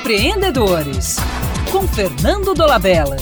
Empreendedores, com Fernando Dolabella.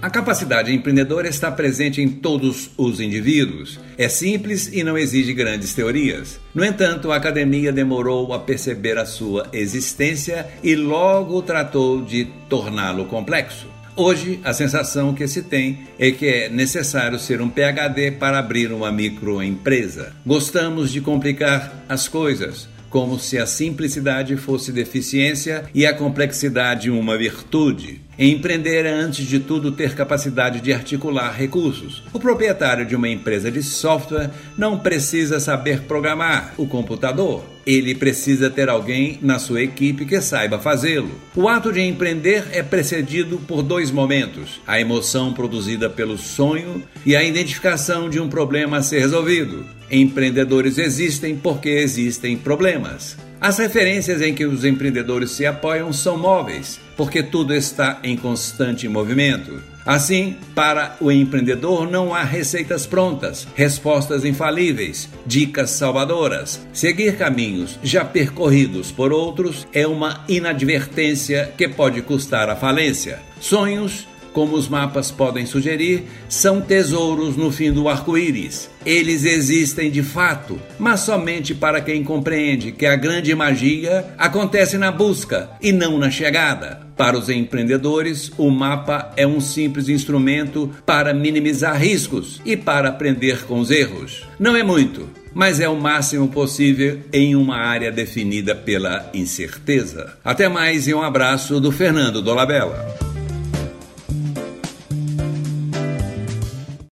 A capacidade empreendedora está presente em todos os indivíduos. É simples e não exige grandes teorias. No entanto, a academia demorou a perceber a sua existência e logo tratou de torná-lo complexo. Hoje, a sensação que se tem é que é necessário ser um PhD para abrir uma microempresa. Gostamos de complicar as coisas, como se a simplicidade fosse deficiência e a complexidade uma virtude. Empreender é, antes de tudo, ter capacidade de articular recursos. O proprietário de uma empresa de software não precisa saber programar o computador. Ele precisa ter alguém na sua equipe que saiba fazê-lo. O ato de empreender é precedido por dois momentos: a emoção produzida pelo sonho e a identificação de um problema a ser resolvido. Empreendedores existem porque existem problemas. As referências em que os empreendedores se apoiam são móveis, porque tudo está em constante movimento. Assim, para o empreendedor não há receitas prontas, respostas infalíveis, dicas salvadoras. Seguir caminhos já percorridos por outros é uma inadvertência que pode custar a falência. Sonhos como os mapas podem sugerir, são tesouros no fim do arco-íris. Eles existem de fato, mas somente para quem compreende que a grande magia acontece na busca e não na chegada. Para os empreendedores, o mapa é um simples instrumento para minimizar riscos e para aprender com os erros. Não é muito, mas é o máximo possível em uma área definida pela incerteza. Até mais e um abraço do Fernando Dolabella.